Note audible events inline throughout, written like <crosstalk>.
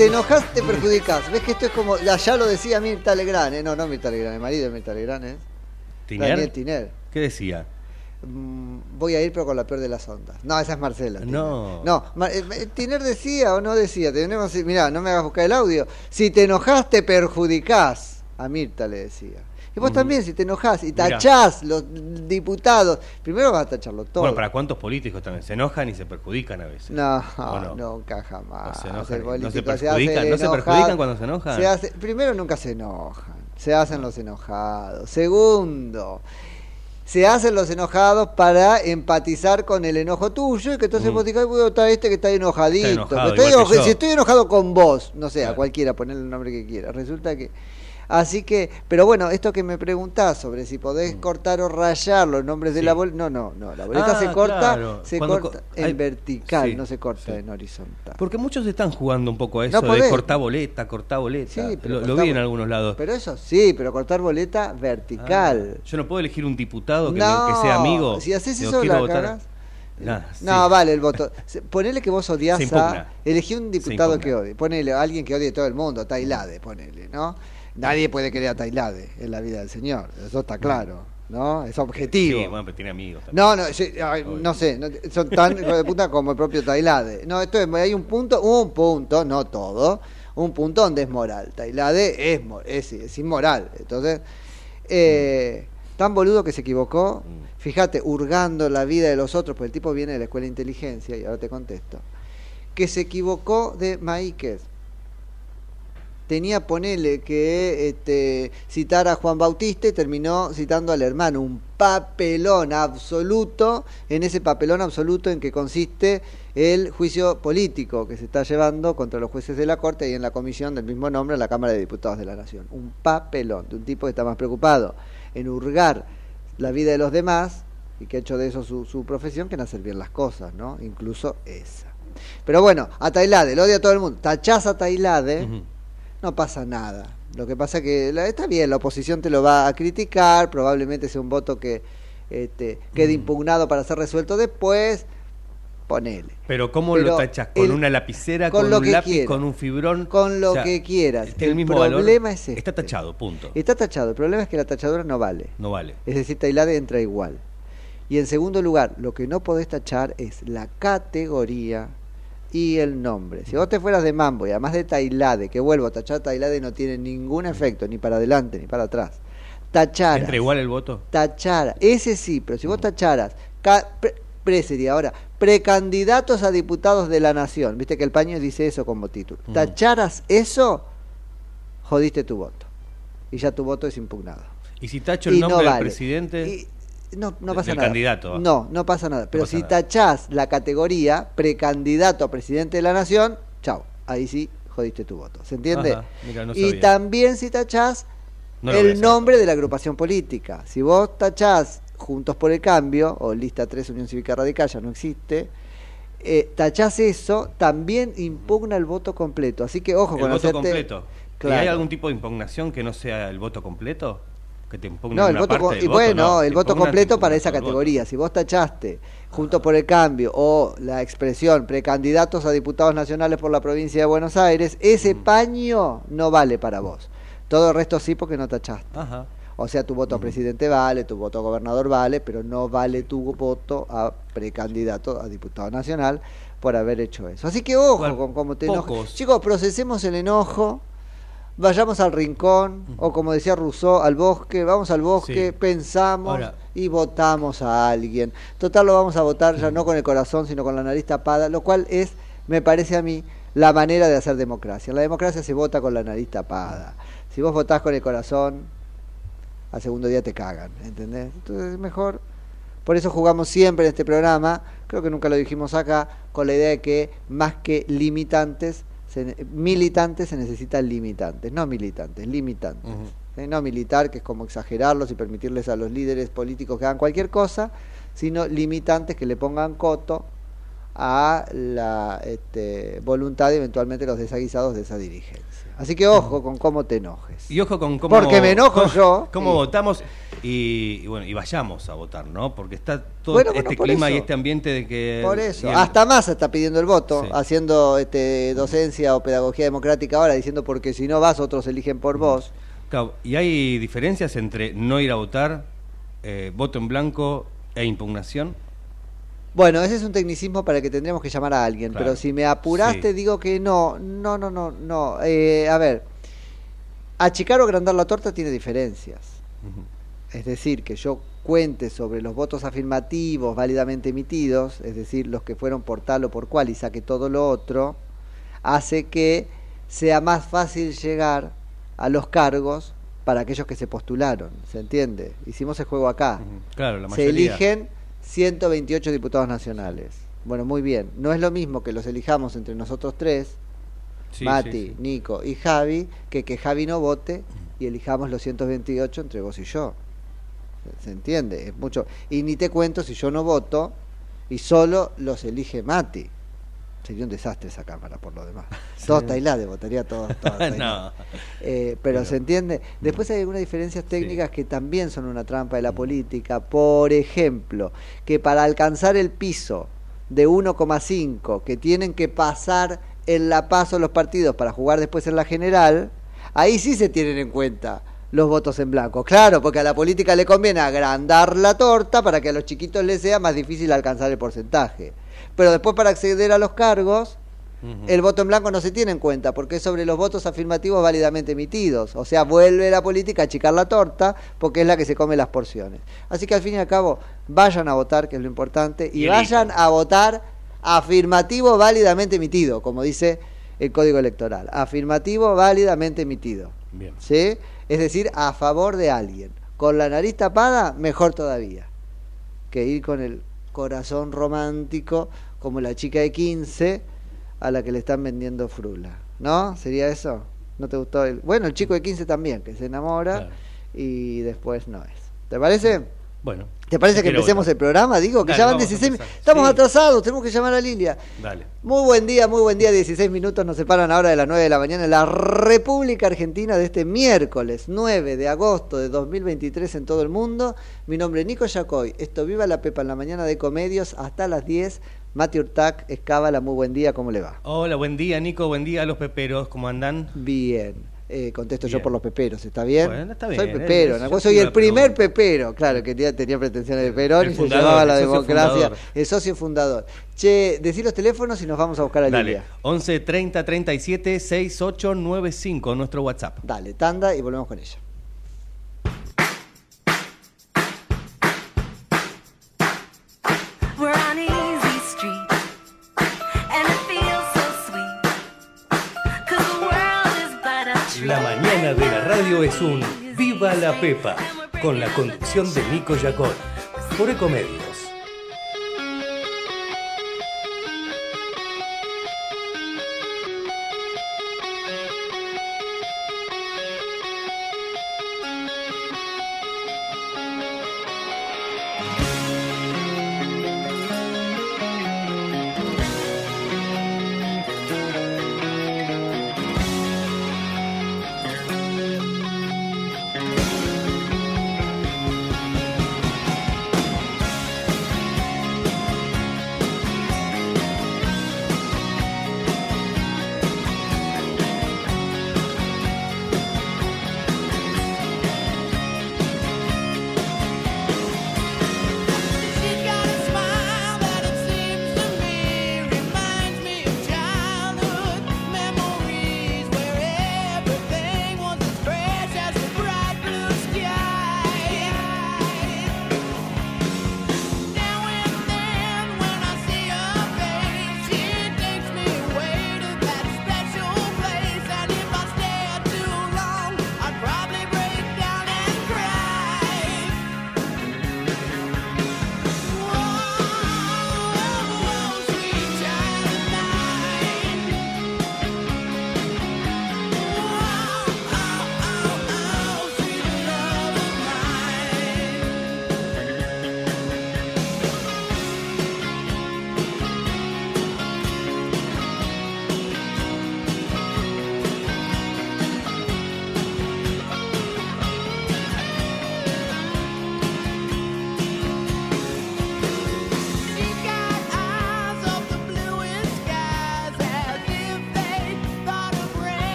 te enojas, te perjudicas. ¿Ves que esto es como, ya, ya lo decía Mirta Legrand, ¿eh? No, no Mirta Legrand, el marido de Mirta Legrand, ¿eh? ¿Tiner? Daniel Tiner. ¿Qué decía? Mm, voy a ir, pero con la peor de las ondas. No, esa es Marcela. Tiner. No. No, eh, eh, Tiner decía o no decía, tenemos, mirá, no me hagas buscar el audio. Si te enojas, te perjudicás. A Mirta le decía. Y vos también, si te enojás y Mirá. tachás los diputados, primero vas a tacharlo todo. Bueno, ¿para cuántos políticos también se enojan y se perjudican a veces? No, nunca jamás. No se enojan, El ¿no se político perjudican? hace ¿No se enojar, perjudican cuando se enojan? se hace- primero, nunca se enojan. Se hacen los enojados. Segundo, se hacen los enojados para empatizar con el enojo tuyo y que entonces Mm. vos digas, "Ay, voy a votar a este que está enojadito. Está enojado, estoy enoja- si estoy enojado con vos, no sé, a cualquiera, ponerle el nombre que quiera. Resulta que. Así que, pero bueno, esto que me preguntás sobre si podés cortar o rayar los nombres de Mm. La boleta, no, no, no, la boleta Ah, se corta, claro. se Cuando corta co- en hay- vertical, sí, no se corta sí. en horizontal. Porque muchos están jugando un poco a eso No de cortar boleta, cortar boleta. Sí, pero lo, vi en algunos lados. Pero eso sí, pero cortar boleta vertical. Ah, yo no puedo elegir un diputado que, me- no, que sea amigo. Si haces eso, la votar. Nah, No, sí. vale el voto. Ponele que vos odias a. Elegí un diputado que odie. Ponele a alguien que odie a todo el mundo, Tailade, ponele, ¿no? Nadie puede querer a Tailade en la vida del señor. Eso está claro, ¿no? Es objetivo. Sí, bueno, pero tiene amigos. también. No, no, sí, ay, no sé, no- son tan de puta como el propio Tailade. No, esto es, hay un punto, un punto, no todo, un punto donde es moral. Tailade es, es, es inmoral. Entonces, eh, tan boludo que se equivocó, Mm. fíjate, hurgando la vida de los otros, porque el tipo viene de la escuela de inteligencia, y ahora te contesto, que se equivocó de Maíquez. Tenía, ponele, que este, citar a Juan Bautista y terminó citando al hermano. Un papelón absoluto, en ese papelón absoluto en que consiste el juicio político que se está llevando contra los jueces de la Corte y en la comisión del mismo nombre en la Cámara de Diputados de la Nación. Un papelón de un tipo que está más preocupado en hurgar la vida de los demás y que ha hecho de eso su, profesión que en hacer las cosas, ¿no? Incluso esa. Pero bueno, a Tailade, lo odia todo el mundo. Tachás a Tailade, no pasa nada. Lo que pasa que la- está bien, la oposición te lo va a criticar, probablemente sea un voto que este, quede impugnado para ser resuelto después. Ponele. Pero ¿cómo Pero lo tachas? ¿Con el- una lapicera, con con, lo un que lápiz, quiera. con un fibrón? Con lo O sea, que quieras. ¿tiene el El mismo valor? problema es este. Está tachado, punto. Está tachado. El problema es que la tachadura no vale. No vale. Es decir, Tailade entra igual. Y en segundo lugar, lo que no podés tachar es la categoría y el nombre. Si vos te fueras de Mambo y además de Tailade, que vuelvo a tachar Tailade no tiene ningún efecto, ni para adelante ni para atrás. Tacharas. ¿Entra igual el voto? Tachara, ese sí, pero si vos tacharas, pre, pre sería ahora, precandidatos a diputados de la nación, viste que el paño dice eso como título, Ujú. tacharas eso, jodiste tu voto. Y ya tu voto es impugnado. ¿Y si tacho el Y nombre no del vale. presidente? Y no, no pasa del nada. candidato. No, no pasa nada. Pero pasa si nada. tachás la categoría precandidato a presidente de la nación, chao. Ahí sí jodiste tu voto. ¿Se entiende? Ajá, mira, no y también si tachás No el nombre de la agrupación política. Si vos tachás Juntos por el Cambio, o lista 3 Unión Cívica Radical, ya no existe, eh, tachás eso, también impugna el voto completo. Así que ojo el con voto hacerte- completo. ¿Y Claro. hay algún tipo de impugnación que no sea el voto completo? ¿Que te No, el voto, parte voto? bueno, No, el voto completo para esa voto. categoría. Si vos tachaste junto por el cambio o la expresión precandidatos a diputados nacionales por la provincia de Buenos Aires, ese paño no vale para vos. Todo el resto sí porque no tachaste. Ajá. O sea, tu voto a presidente vale, tu voto a gobernador vale, pero no vale tu voto a precandidato a diputado nacional por haber hecho eso. Así que ojo Bueno, con cómo te enojas. Chicos, procesemos el enojo, vayamos al rincón, o como decía Rousseau, al bosque, vamos al bosque, Sí. pensamos Ahora- y votamos a alguien. Total lo vamos a votar ya no con el corazón, sino con la nariz tapada, lo cual es, me parece a mí, la manera de hacer democracia. La democracia se vota con la nariz tapada. Si vos votás con el corazón, al segundo día te cagan, ¿entendés? Entonces es mejor. Por eso jugamos siempre en este programa, creo que nunca lo dijimos acá, con la idea de que más que limitantes, se militantes se necesitan limitantes, no militantes, limitantes. ¿eh? No militar, que es como exagerarlos y permitirles a los líderes políticos que hagan cualquier cosa, sino limitantes que le pongan coto a la este, voluntad y eventualmente los desaguisados de esa dirigencia. Así que ojo con cómo te enojes. Y ojo con cómo... Porque me enojo cómo- <laughs> yo. Cómo Sí. votamos y, y bueno, y vayamos a votar, ¿no? Porque está todo Bueno, este bueno, clima eso. y este ambiente de que... Por eso, el- hasta Massa está pidiendo el voto, Sí. haciendo este, docencia o pedagogía democrática ahora, diciendo porque si no vas, otros eligen por vos. Claro, y hay diferencias entre no ir a votar, eh, voto en blanco e impugnación. Bueno, ese es un tecnicismo para el que tendríamos que llamar a alguien, Claro. pero si me apuraste Sí. digo que no, no, no, no, no. Eh, a ver, achicar o agrandar la torta tiene diferencias. Es decir, que yo cuente sobre los votos afirmativos válidamente emitidos, es decir, los que fueron por tal o por cual y saque todo lo otro, hace que sea más fácil llegar a los cargos para aquellos que se postularon, ¿se entiende? Hicimos el juego acá. Claro, la Se mayoría. eligen 128 diputados nacionales. Bueno, muy bien. No es lo mismo que los elijamos entre nosotros tres, Sí, Mati, sí, sí. Nico y Javi, que que Javi no vote y elijamos los 128 entre vos y yo. ¿Se- ¿Se entiende? Es mucho. Y ni te cuento si yo no voto y solo los elige Mati. Sería un desastre esa cámara por lo demás. <laughs> Todos Tailade, votaría todos. <laughs> todos. No. Eh, pero, se entiende. Después hay algunas diferencias técnicas que también son una trampa de la política. Por ejemplo, que para alcanzar el piso de 1,5 que tienen que pasar en la paso los partidos para jugar después en la general, ahí sí se tienen en cuenta los votos en blanco. Claro, porque a la política le conviene agrandar la torta para que a los chiquitos les sea más difícil alcanzar el porcentaje. Pero después para acceder a los cargos, el voto en blanco no se tiene en cuenta porque es sobre los votos afirmativos válidamente emitidos. O sea, vuelve la política a achicar la torta porque es la que se come las porciones. Así que al fin y al cabo, vayan a votar, que es lo importante, y, Y vayan a votar afirmativo válidamente emitido, como dice el Código Electoral. Afirmativo válidamente emitido. Bien. ¿Sí? Es decir, a favor de alguien. Con la nariz tapada, mejor todavía. Que ir con el corazón romántico como la chica de 15 a la que le están vendiendo frula. ¿No? ¿Sería eso? ¿No te gustó? El... Bueno, el chico de 15 también, que se enamora Claro. y después no es. ¿Te parece? Bueno. ¿Te parece que empecemos el programa? Digo, que Dale, ya van vamos a 16 empezar. Estamos Sí. atrasados, tenemos que llamar a Lilia. Dale. Muy buen día, muy buen día. 16 minutos nos separan ahora de las 9 de la mañana en la República Argentina de este miércoles 9 de agosto de 2023 en todo el mundo. Mi nombre es Nico Yacoy. Esto Viva la Pepa en la mañana de Comedios hasta las 10. Mati Urtac, Escábala, muy buen día, ¿cómo le va? Hola, buen día, Nico. Buen día a los peperos. ¿Cómo andan? Bien. Eh, contesto yo Bien. por los peperos, ¿está bien? Bueno, está Soy bien, pepero, eh, ¿no? yo soy el primer preguntar. pepero, claro, que tenía, tenía pretensiones de Perón El y fundador, se llamaba la democracia, fundador. el socio fundador. Che, decí los teléfonos y nos vamos a buscar a Dale. Lilia. 11 30 37 6895, nuestro WhatsApp. Dale, tanda y volvemos con ella. Es un Viva la Pepa, con la conducción de Nico Yacón, por Ecomedios.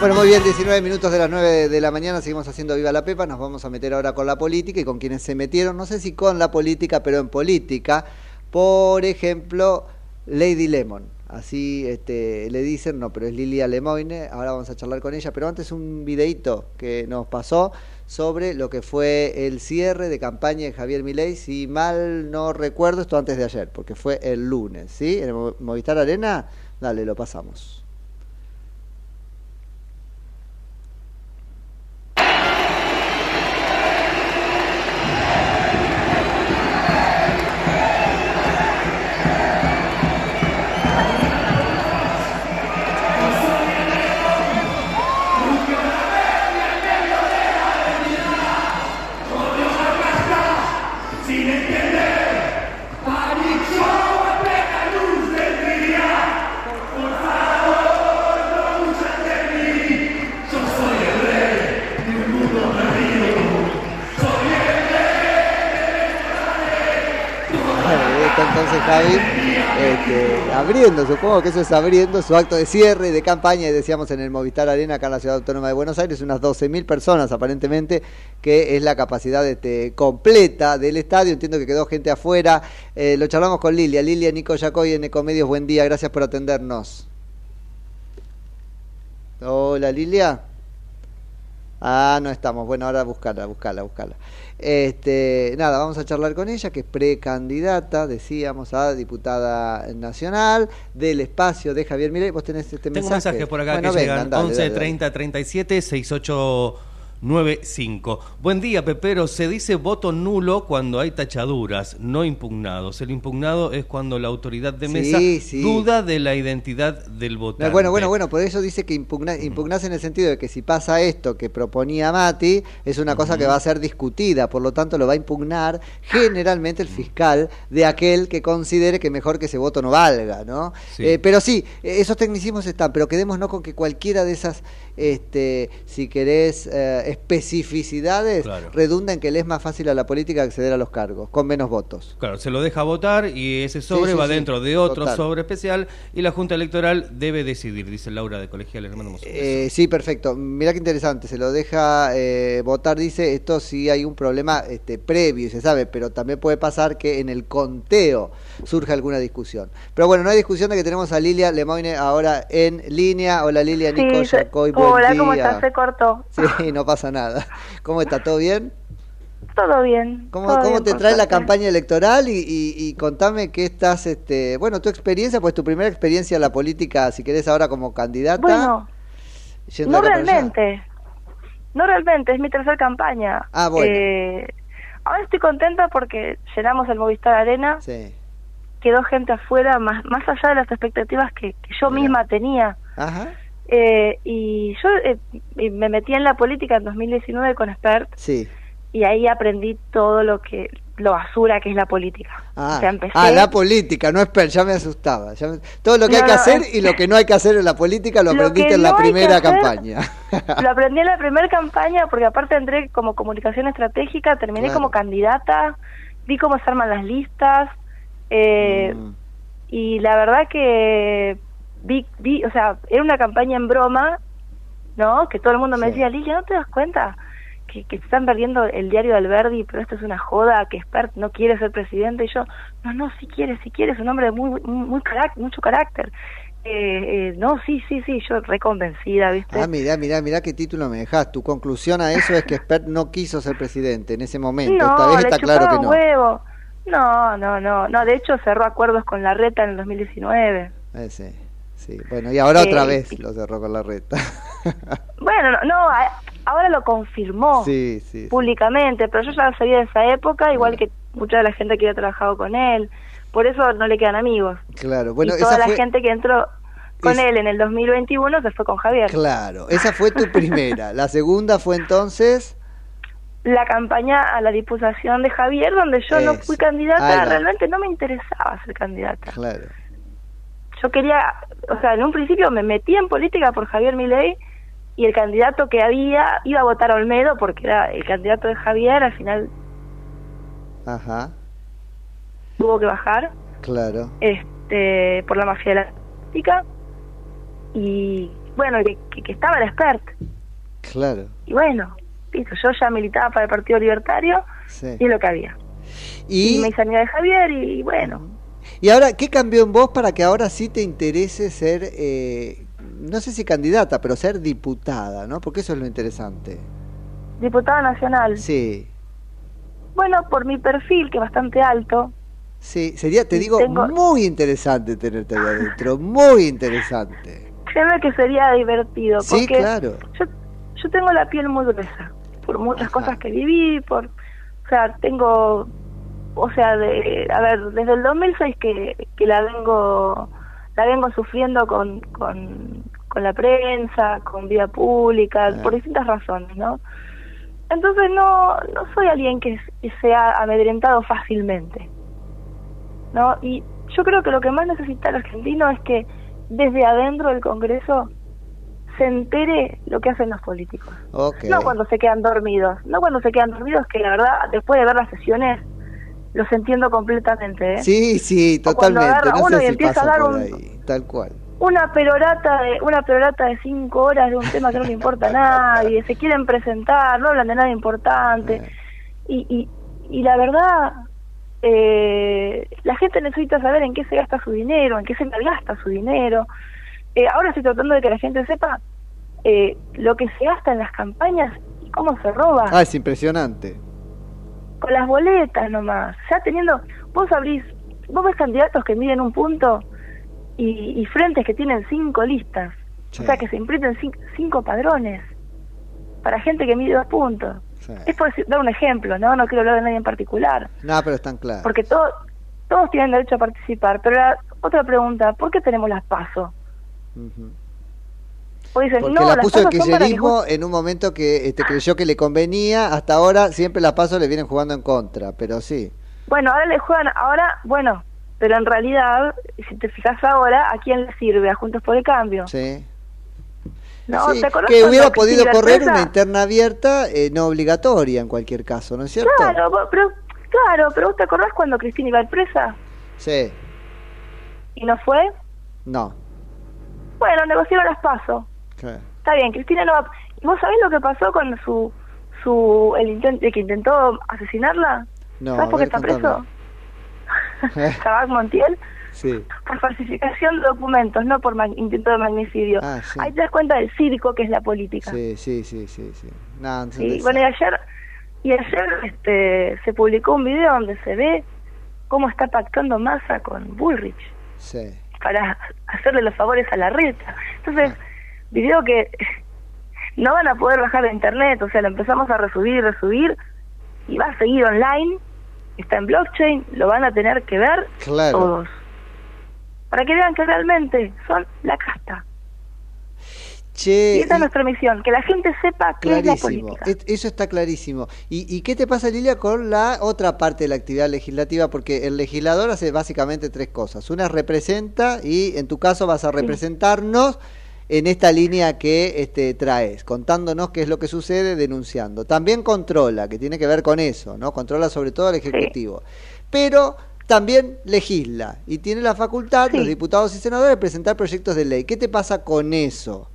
Bueno, muy bien, 19 minutos de las 9 de la mañana, seguimos haciendo Viva la Pepa, nos vamos a meter ahora con la política y con quienes se metieron, no sé si con la política, pero en política, por ejemplo, Lady Lemon, así este, le dicen, no, pero es Lilia Lemoine, ahora vamos a charlar con ella, pero antes un videíto que nos pasó sobre lo que fue el cierre de campaña de Javier Milei, si mal no recuerdo, esto antes de ayer, porque fue el lunes, ¿sí? En el Mo- Movistar Arena, dale, lo pasamos. Supongo que eso es abriendo su acto de cierre de campaña, decíamos en el Movistar Arena, acá en la Ciudad Autónoma de Buenos Aires, unas 12.000 personas aparentemente, que es la capacidad este, completa del estadio, entiendo que quedó gente afuera, Eh, lo charlamos con Lilia, Lilia Nico Yacoy en Ecomedios, buen día, gracias por atendernos. Hola Lilia. Ah, no estamos. Bueno, ahora buscarla, buscarla, buscarla. Este, nada, vamos a charlar con ella, que es precandidata, decíamos, a diputada nacional del espacio de Javier Milei. Vos tenés este Tengo mensaje. mensajes por acá Bueno, que vengan, llegan. dale, 11 dale, dale. 30 37 68 95. Buen día, Pepero. Se dice voto nulo cuando hay tachaduras, no impugnados. El impugnado es cuando la autoridad de mesa sí. duda de la identidad del votante. No, Bueno, bueno, bueno, por eso dice que impugna, impugnás en el sentido de que si pasa esto que proponía Mati, es una cosa que va a ser discutida, por lo tanto lo va a impugnar generalmente el fiscal de aquel que considere que mejor que ese voto no valga, ¿no? Sí. Eh, pero sí, esos tecnicismos están, pero quedémonos con que cualquiera de esas, este, si querés, eh, especificidades Claro. redunda en que le es más fácil a la política acceder a los cargos, con menos votos. Claro, se lo deja votar y ese sobre Sí, va sí, dentro de otro total. sobre especial y la Junta Electoral debe decidir, dice Laura de Colegial. Beso. Eh, sí, perfecto. Mirá qué interesante. Se lo deja eh, votar, dice, esto sí hay un problema este, previo, y se sabe, pero también puede pasar que en el conteo surja alguna discusión. Pero bueno, no hay discusión de que tenemos a Lilia Lemoine ahora en línea. Hola Lilia, Sí, Nico Yacoy, buen hola, día. ¿cómo estás? Se cortó. Sí, no pasa nada. ¿Cómo está? ¿Todo bien? Todo bien. ¿Cómo, todo cómo bien, te trae la campaña electoral? Y, y- y contame qué estás, este, bueno, tu experiencia, pues tu primera experiencia en la política, si querés ahora como candidata. Bueno, no realmente. No realmente, es mi tercera campaña. Ah, bueno. Eh, ahora estoy contenta porque llenamos el Movistar Arena, Sí. Quedó gente afuera, más, más allá de las expectativas que, que yo misma tenía. Ajá. Eh, y yo eh, me metí en la política en 2019 con Expert Sí. y ahí aprendí todo lo que lo basura que es la política. Ah, o sea, empecé ah, la política, no es per, ya me asustaba. ya me- todo lo que hay que no, hacer es- y lo que no hay que hacer en la política lo Lo aprendiste en la no primera hacer- campaña. Lo <laughs> aprendí en la primera campaña porque aparte entré como comunicación estratégica, terminé Claro. como candidata, vi cómo se arman las listas eh, Mm. y la verdad que vi, vi, o sea, era una campaña en broma, ¿no? Que todo el mundo me Sí. decía, Lilia, ¿no te das cuenta? Que, que están perdiendo el diario de Alberdi, pero esto es una joda, que Spert no quiere ser presidente. Y yo, no, no, sí quiere, sí quiere, es un hombre de muy, muy, muy carac- mucho carácter. Eh, eh, no, sí, sí, sí, yo reconvencida, ¿viste? Ah, mirá, mirá, mirá qué título me dejás. Tu conclusión a eso es que Spert no quiso ser presidente en ese momento. No, Esta vez le está claro que no. huevo. No, no, no, no. De hecho, cerró acuerdos con la reta en el 2019. Eh, sí, sí. Bueno, y ahora otra vez lo cerró con la reta. <laughs> Bueno, no, no, ahora lo confirmó sí, sí. públicamente, pero yo ya lo sabía de esa época, igual que mucha de la gente que había trabajado con él. Por eso no le quedan amigos. Claro, bueno, y toda esa la gente que entró con es- él en el 2021 se fue con Javier. Claro, esa fue tu primera. La segunda fue entonces... La campaña a la diputación de Javier, donde yo no fui candidata, realmente no me interesaba ser candidata. Claro. yo quería, o sea, en un principio me metí en política por Javier Milei y el candidato que había iba a votar a Olmedo porque era el candidato de Javier, al final Ajá, tuvo que bajar claro. este por la mafia de la política y bueno, que, que, que estaba el expert Claro, y bueno, listo, yo ya militaba para el Partido Libertario sí. y es lo que había. Y, Y, me hice amiga de Javier y bueno, y ahora, ¿qué cambió en vos para que ahora sí te interese ser, eh, no sé si candidata, pero ser diputada, ¿no? Porque eso es lo interesante. diputada nacional. Sí, Bueno, por mi perfil que es bastante alto, sí, sería, te digo, tengo- muy interesante tenerte ahí adentro, muy interesante. <laughs> créeme que sería divertido Sí, porque claro. yo, yo tengo la piel muy gruesa por muchas Ajá. cosas que viví, por, o sea, tengo, o sea, de, a ver, desde el 2006 que, que la vengo, la vengo sufriendo con, con, con la prensa, con vida pública, por distintas razones, ¿no? Entonces no, no soy alguien que, que sea amedrentado fácilmente, ¿no? Y yo creo que lo que más necesita el argentino es que desde adentro del Congreso se entere lo que hacen los políticos. No cuando se quedan dormidos, no cuando se quedan dormidos, que la verdad, después de ver las sesiones, los entiendo completamente. ¿eh? Sí, sí, O cuando totalmente. agarra No uno sé y empieza a dar un- ahí, tal cual. Una perorata de una perorata de cinco horas de un tema que no le importa a nadie, se quieren presentar, no hablan de nada importante. Eh. Y, y, y la verdad, eh, la gente necesita saber en qué se gasta su dinero, en qué se gasta su dinero. Eh, ahora estoy tratando de que la gente sepa eh, lo que se gasta en las campañas y cómo se roba. Ah, es impresionante. Con las boletas nomás. Ya teniendo, vos abrís, vos ves candidatos que miden un punto y, y frentes que tienen cinco listas. Sí. O sea que se imprimen cin- cinco padrones. para gente que mide dos puntos. Sí. Es por dar un ejemplo, ¿no? No quiero hablar de nadie en particular. No, pero están claros. Porque todos todos tienen derecho a participar. Pero la otra pregunta, ¿por qué tenemos las pasos? O dicen, Porque no, la puso el kirchnerismo en un momento que este, creyó que le convenía. Hasta ahora siempre las pasos le vienen jugando en contra, pero sí. Bueno, ahora le juegan, ahora, bueno, pero en realidad, si te fijas ahora, ¿a quién le sirve? A Juntos por el Cambio. Sí. ¿No? Sí, ¿Te acordás que hubiera podido correr una interna abierta, eh, no obligatoria en cualquier caso, ¿no es cierto? Claro, pero, claro, pero ¿vos te acordás cuando Cristina iba presa Sí, y no fue? no. Bueno, negociaron las pasos. Está bien, Cristina no va... ¿Y vos sabés lo que pasó con su... su el, intento el que intentó asesinarla? No, ¿Sabés por qué está preso? <laughs> contame. Sabac Montiel. Sí. Por falsificación de documentos, no por intento de magnicidio. Ah, sí. Ahí te das cuenta del circo que es la política. Sí, sí, sí, sí, sí. No, no Sí, bueno, y ayer, y ayer este, se publicó un video donde se ve cómo está pactando Massa con Bullrich Sí. Para hacerle los favores a la reta. Entonces, video que no van a poder bajar de internet, o sea, lo empezamos a resubir y resubir, y va a seguir online, está en blockchain, lo van a tener que ver Claro. todos. Para que vean que realmente son la casta. Che, y esa es nuestra misión, que la gente sepa qué es la Clarísimo, política. Eso está clarísimo. ¿Y, ¿Y qué te pasa, Lilia, con la otra parte de la actividad legislativa? Porque el legislador hace básicamente tres cosas. Una representa y en tu caso vas a representarnos en esta línea que este, traes, contándonos qué es lo que sucede, denunciando. También controla, que tiene que ver con eso, ¿no? Controla sobre todo al Ejecutivo. Pero también legisla y tiene la facultad, los diputados y senadores, de presentar proyectos de ley. ¿Qué te pasa con eso?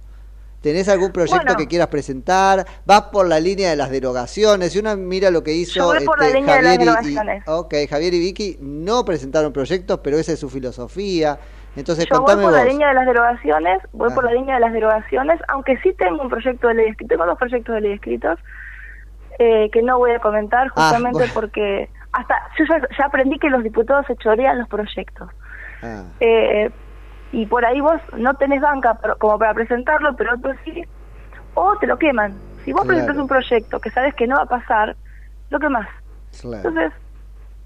¿Tenés algún proyecto Bueno. que quieras presentar? ¿Vas por la línea de las derogaciones? Si uno mira lo que hizo Yo voy por la este, de las Javier y- y, derogaciones. ok, Javier y Vicky no presentaron proyectos, pero esa es su filosofía. Entonces, Yo voy contame por la línea de las derogaciones, voy por la línea de las derogaciones, aunque sí tengo un proyecto de ley escrito, tengo dos proyectos de ley escritos eh, que no voy a comentar Ah, justamente bueno. porque hasta yo ya, ya aprendí que los diputados se chorean los proyectos. Ah, Eh, y por ahí vos no tenés banca pero- como para presentarlo, pero otros sí, o te lo queman. Si vos Claro. presentas un proyecto que sabes que no va a pasar, lo quemás. claro. Entonces,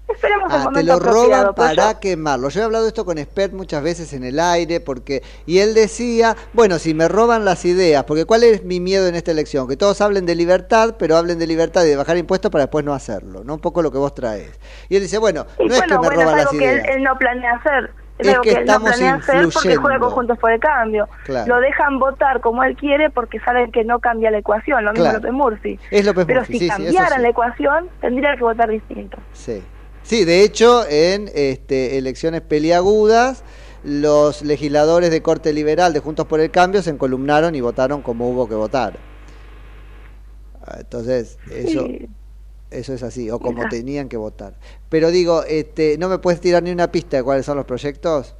esperemos Ah, te momento lo roban para yo- quemarlo. Yo he hablado esto con Expert muchas veces en el aire, porque y él decía, bueno, si me roban las ideas, porque ¿cuál es mi miedo en esta elección? Que todos hablen de libertad, pero hablen de libertad y de bajar impuestos para después no hacerlo, ¿no? Un poco lo que vos traes. Y él dice, bueno, Y no es bueno, que me bueno, roban es algo las que él, ideas. él no planea hacer. Es, algo que que, no estamos planea hacer porque juega con Juntos por el Cambio. Claro. Lo dejan votar como él quiere porque saben que no cambia la ecuación, lo mismo Claro. López Murphy. Es López Pero Murphy, si sí, cambiaran sí. la ecuación, tendría que votar distinto. Sí. Sí, de hecho, en este, elecciones peliagudas, los legisladores de corte liberal de Juntos por el Cambio se encolumnaron y votaron como hubo que votar. Ah, Entonces, eso, Sí. Eso es así, o como tenían que votar. Pero digo, este, ¿no me puedes tirar ni una pista de cuáles son los proyectos?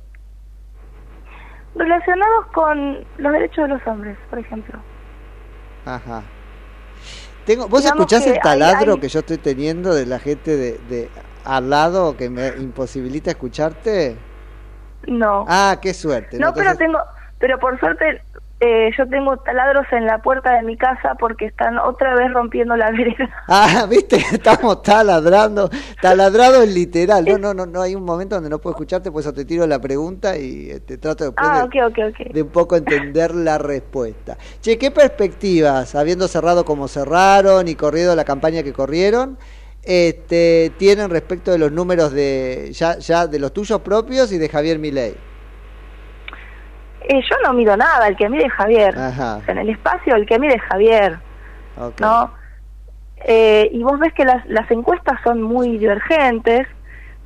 Relacionados con los derechos de los hombres, por ejemplo. Ajá. Tengo, ¿Vos Digamos escuchás el taladro hay- hay- que yo estoy teniendo de la gente de, de al lado que me imposibilita escucharte? No. Ah, qué suerte. no, pero tengo, pero por suerte eh, yo tengo taladros en la puerta de mi casa porque están otra vez rompiendo la vereda. <laughs> Ah, viste, <laughs> estamos taladrando, taladrado en literal. No, no, no, no hay un momento donde no puedo escucharte, por eso te tiro la pregunta y te trato después Ah, de un poco entender la respuesta. Che, ¿qué perspectivas, habiendo cerrado como cerraron y corrido la campaña que corrieron, este, tienen respecto de los números de ya, ya de los tuyos propios y de Javier Milei? Eh, yo no miro nada, el que mide es Javier. Ajá. En el espacio el que mide es Javier. ¿no? Eh, y vos ves que las, las encuestas son muy divergentes,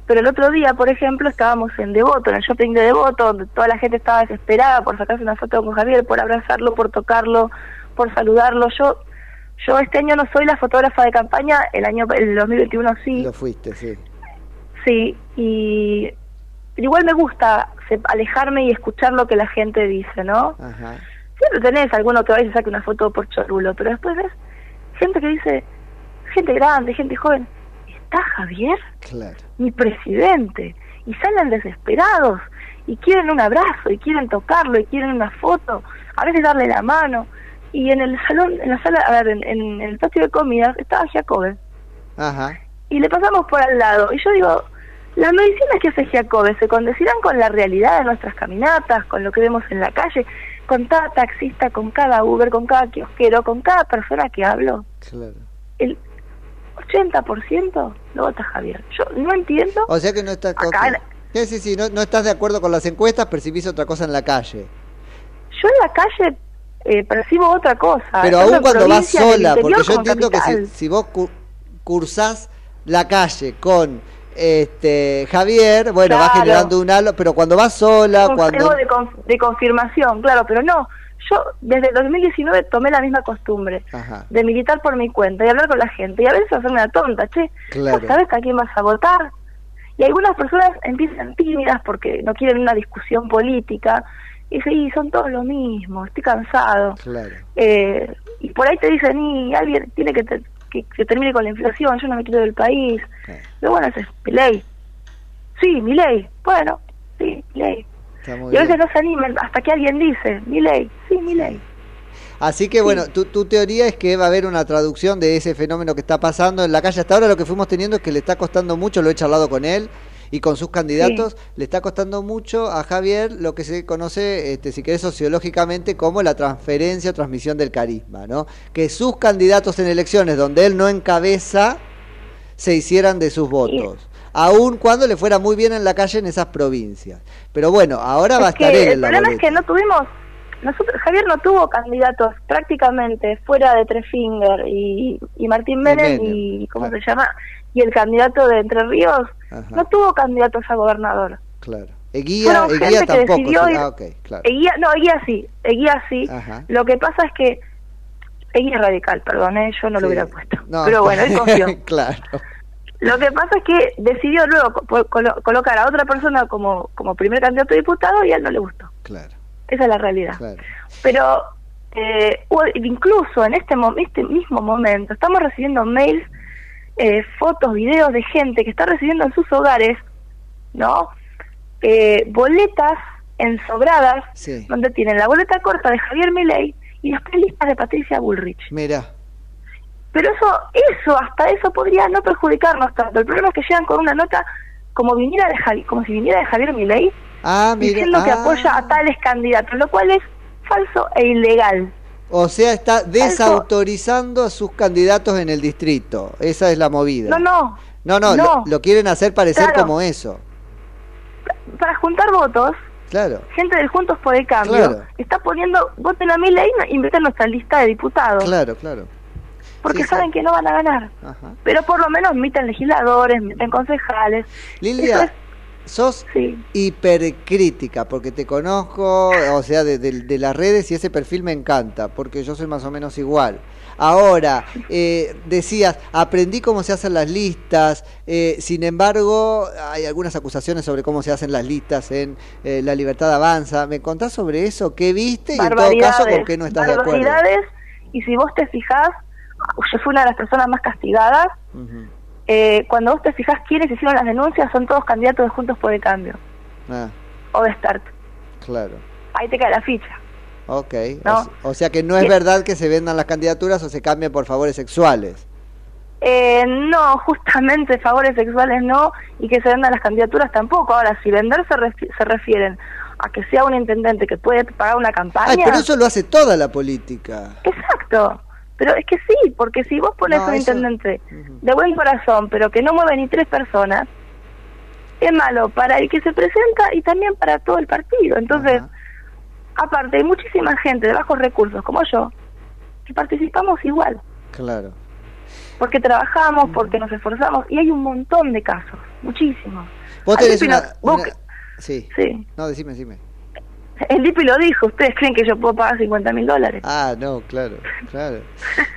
pero el otro día, por ejemplo, estábamos en Devoto, en el shopping de Devoto, donde toda la gente estaba desesperada por sacarse una foto con Javier, por abrazarlo, por tocarlo, por saludarlo. Yo yo este año no soy la fotógrafa de campaña, el año el 2021 sí. Lo fuiste, sí. Sí, y pero igual me gusta alejarme y escuchar lo que la gente dice, ¿no? Ajá. Siempre tenés alguno que va y se saque una foto por chorulo, pero después ves gente que dice, gente grande, gente joven, ¿está Javier? Claro. Mi presidente. Y salen desesperados y quieren un abrazo y quieren tocarlo y quieren una foto, a veces darle la mano. y en el salón, en la sala, a ver, en, en el patio de comidas estaba Giacobbe Ajá. y le pasamos por al lado. Y yo digo, las medicinas que hace Giacobbe se condecirán con la realidad de nuestras caminatas, con lo que vemos en la calle, con cada taxista, con cada Uber, con cada kiosquero, con cada persona que hablo. Claro. El 80% lo vota Javier. Yo no entiendo. O sea que no estás... Acá. Sí, sí, sí, no, no estás de acuerdo con las encuestas, percibís otra cosa en la calle. Yo en la calle eh, percibo otra cosa. Pero aún cuando vas sola, porque yo entiendo que si vos cu- cursás la calle con este Javier, bueno, Claro. generando un halo, pero cuando vas sola, Un cuando... de, conf- de confirmación, claro, pero no. Yo desde el 2019 tomé la misma costumbre Ajá, de militar por mi cuenta y hablar con la gente y a veces hacerme la tonta, che, Claro. ¿vos sabés a quién vas a votar? Y algunas personas empiezan tímidas porque no quieren una discusión política y dicen, "Y son todos lo mismo, estoy cansado. claro. Eh, y por ahí te dicen, y alguien tiene que, te- que, que termine con la inflación, yo no me quiero del país. Pero bueno, ese es mi ley. Sí, mi ley. Bueno, sí, mi ley. Y a veces bien. no se animan hasta que alguien dice, mi ley, sí, mi ley. Así que bueno, tu, tu teoría es que va a haber una traducción de ese fenómeno que está pasando en la calle. Hasta ahora lo que fuimos teniendo es que le está costando mucho, lo he charlado con él y con sus candidatos, le está costando mucho a Javier lo que se conoce, este, si querés, sociológicamente como la transferencia o transmisión del carisma, ¿no? Que sus candidatos en elecciones donde él no encabeza se hicieran de sus votos. Aun cuando le fuera muy bien en la calle en esas provincias. Pero bueno, ahora va a estar él el en la problema es que no tuvimos, nosotros, Javier no tuvo candidatos prácticamente fuera de Trefinger y, y Martín Menem Menem, y, ¿cómo se llama? Y el candidato de Entre Ríos, Ajá. no tuvo candidatos a gobernador. Claro. Eguía, Fueron Eguía gente que tampoco. decidió ir- Ah, claro. Eguía, no, Eguía sí, Eguía sí. Ajá. Lo que pasa es que Eguía es radical, perdón, ¿eh? yo no lo hubiera puesto. No, Pero bueno, él confió. <laughs> claro. Lo que pasa es que decidió luego co- colo- colocar a otra persona como, como primer candidato a diputado y a él no le gustó. Claro, Esa es la realidad. claro. Pero eh, incluso en este, mo- este mismo momento estamos recibiendo mails, eh, fotos, videos de gente que está recibiendo en sus hogares, ¿no? Eh, boletas ensobradas Sí. donde tienen la boleta corta de Javier Milei y después listas de Patricia Bullrich. Mira, Pero eso, eso, hasta eso podría no perjudicarnos tanto. El problema es que llegan con una nota como viniera de Javi- como si viniera de Javier Milei ah, diciendo que ah. apoya a tales candidatos, lo cual es falso e ilegal. O sea, está desautorizando a sus candidatos en el distrito. Esa es la movida. No, no. No, no, no. Lo, lo quieren hacer parecer Claro. como eso. Para juntar votos, Claro. gente del Juntos por el Cambio Claro. está poniendo voten a Milei y meten nuestra lista de diputados. Claro, claro. porque sí, saben que no van a ganar. Ajá. Pero por lo menos meten legisladores, meten concejales. Lilia, sos sí. hipercrítica, porque te conozco, o sea, de, de- de las redes y ese perfil me encanta, porque yo soy más o menos igual. Ahora, eh, decías, aprendí cómo se hacen las listas, eh, sin embargo, hay algunas acusaciones sobre cómo se hacen las listas en eh, La Libertad Avanza. ¿Me contás sobre eso? ¿Qué viste y en todo caso con qué no estás de acuerdo? y si vos te fijás, yo fui una de las personas más castigadas. Eh, cuando vos te fijás quiénes hicieron las denuncias, son todos candidatos de Juntos por el Cambio, Ah, o de Start. claro. Ahí te cae la ficha. Ok. No. O, se- o sea que no es verdad que se vendan las candidaturas o se cambien por favores sexuales. Eh, no, justamente favores sexuales no, y que se vendan las candidaturas tampoco. Ahora, si vender se, refi- se refieren a que sea un intendente que puede pagar una campaña. Ay, pero eso lo hace toda la política. Exacto. Pero es que sí, porque si vos pones No, un eso- intendente de buen corazón, pero que no mueve ni tres personas, es malo para el que se presenta y también para todo el partido. Entonces, aparte, hay muchísima gente de bajos recursos como yo que participamos igual, Claro. porque trabajamos, porque nos esforzamos y hay un montón de casos, muchísimos. Vos tenés una... Sí. Sí. No, decime, decime. El Lipi lo dijo, ¿ustedes creen que yo puedo pagar 50 mil dólares? Ah, no, claro, claro.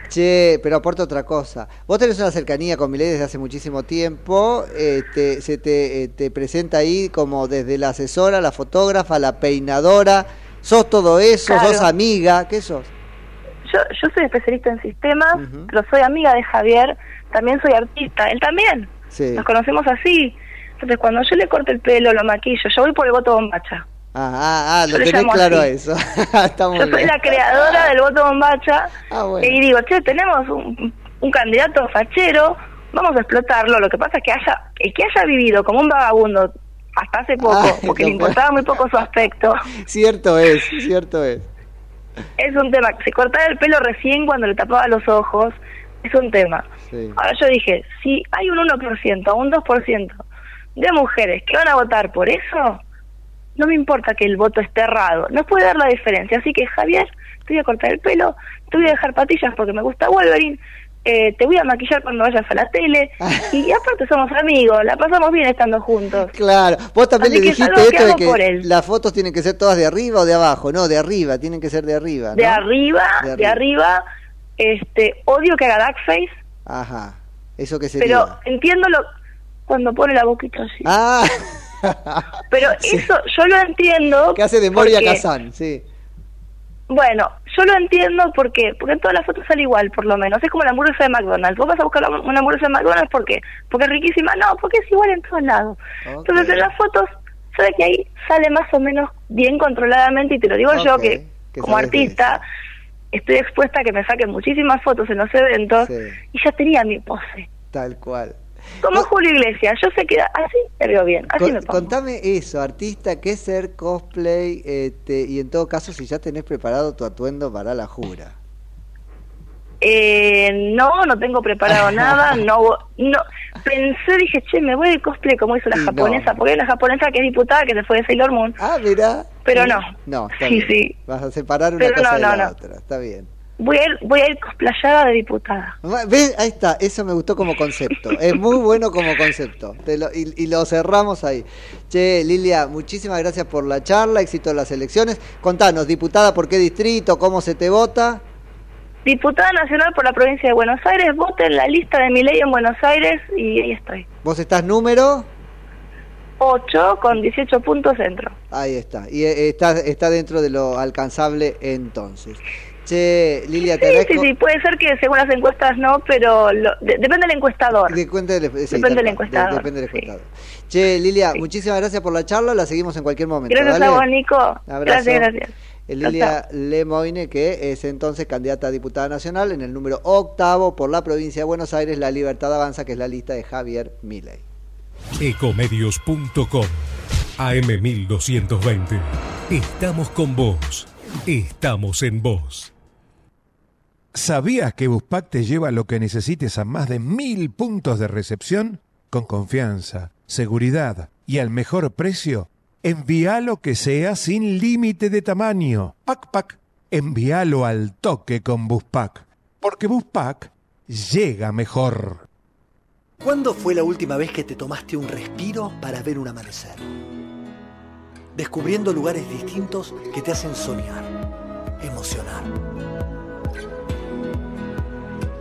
Che, pero aporta otra cosa. Vos tenés una cercanía con Milei desde hace muchísimo tiempo. este, se te, eh, te presenta ahí como desde la asesora, la fotógrafa, la peinadora. Sos todo eso, Claro. sos amiga. ¿Qué sos? Yo, yo soy especialista en sistemas, pero soy amiga de Javier, también soy artista, él también. Sí. Nos conocemos así. Entonces, cuando yo le corto el pelo, lo maquillo, yo voy por el voto bombacha. Ah, ah, ah, lo tenés claro así. eso. <laughs> Yo soy bien. la creadora del voto bombacha Ah, bueno. y digo, che, tenemos un, un candidato fachero, vamos a explotarlo. Lo que pasa es que haya, el que haya vivido como un vagabundo hasta hace poco, Ay, porque le <laughs> importaba muy poco su aspecto, Cierto es, cierto es. es un tema. Se cortaba el pelo recién cuando le tapaba los ojos, es un tema. Sí. Ahora yo dije, si hay un 1% o un 2% de mujeres que van a votar por eso, no me importa que el voto esté errado, no puede dar la diferencia. Así que Javier, te voy a cortar el pelo, te voy a dejar patillas porque me gusta Wolverine, eh, te voy a maquillar cuando vayas a la tele <laughs> y aparte somos amigos, la pasamos bien estando juntos. Claro, vos también Así le dijiste esto de que las fotos tienen que ser todas de arriba o de abajo. No, de arriba, tienen que ser de arriba. De arriba, De de arriba, este, odio que haga duckface, Ajá, eso que sería. pero entiendo lo cuando pone la boquita así. Ah, <laughs> <laughs> Pero eso yo lo entiendo. que hace de Moria porque- Kazan, sí. Bueno, yo lo entiendo porque porque en todas las fotos sale igual, por lo menos. Es como la hamburguesa de McDonald's. Vos vas a buscar una hamburguesa de McDonald's, ¿por qué? Porque es riquísima. No, porque es igual en todos lados. Entonces en las fotos, sabes que ahí sale más o menos bien controladamente y te lo digo yo que, que como artista estoy expuesta a que me saquen muchísimas fotos en los eventos Sí. y ya tenía mi pose. Tal cual. Como Julio Iglesias, yo sé que así me veo bien, así Con- me pongo. contame eso, artista, ¿qué es ser cosplay? Este, y en todo caso, si ya tenés preparado tu atuendo para la jura. Eh, no, no tengo preparado <laughs> nada, no, no, pensé, dije, che, me voy de cosplay como hizo la Y no. japonesa, porque hay una japonesa que es diputada que se fue de Sailor Moon, Ah, mira. pero no, No, está sí, bien. sí, Vas a separar una Pero cosa no, de no, la no. otra, está bien. Voy a ir, voy a ir cosplayada de diputada. ¿Ves? Ahí está, eso me gustó como concepto. Es muy bueno como concepto. Te lo- y, y lo cerramos ahí. Che, Lilia, muchísimas gracias por la charla, éxito en las elecciones. Contanos, diputada, ¿por qué distrito? ¿Cómo se te vota? Diputada nacional por la provincia de Buenos Aires, vote en la lista de mi ley en Buenos Aires y ahí estoy. ¿Vos estás número? 8 con 18 puntos centro. Ahí está. Y eh, está, está dentro de lo alcanzable entonces. Che, Lilia, te Sí, sí, agradezco. sí, puede ser que según las encuestas no, pero lo- de- depende del encuestador. De sí, Depende del encuestador, de- depende del encuestador. Che, Lilia, muchísimas gracias por la charla. La seguimos en cualquier momento. Gracias dale. a vos, Nico. Abrazo. Gracias, gracias. Eh, Lilia Lemoine, que es entonces candidata a diputada nacional en el número octavo por la provincia de Buenos Aires, La Libertad Avanza, que es la lista de Javier Milei. Ecomedios.com AM1220. Estamos con vos. Estamos en vos. ¿Sabías que Buspack te lleva lo que necesites a más de mil puntos de recepción? Con confianza, seguridad y al mejor precio. Envíalo que sea sin límite de tamaño. Pac Pac. Envíalo al toque con Buspack. Porque Buspack llega mejor. ¿Cuándo fue la última vez que te tomaste un respiro para ver un amanecer? Descubriendo lugares distintos que te hacen soñar, emocionar.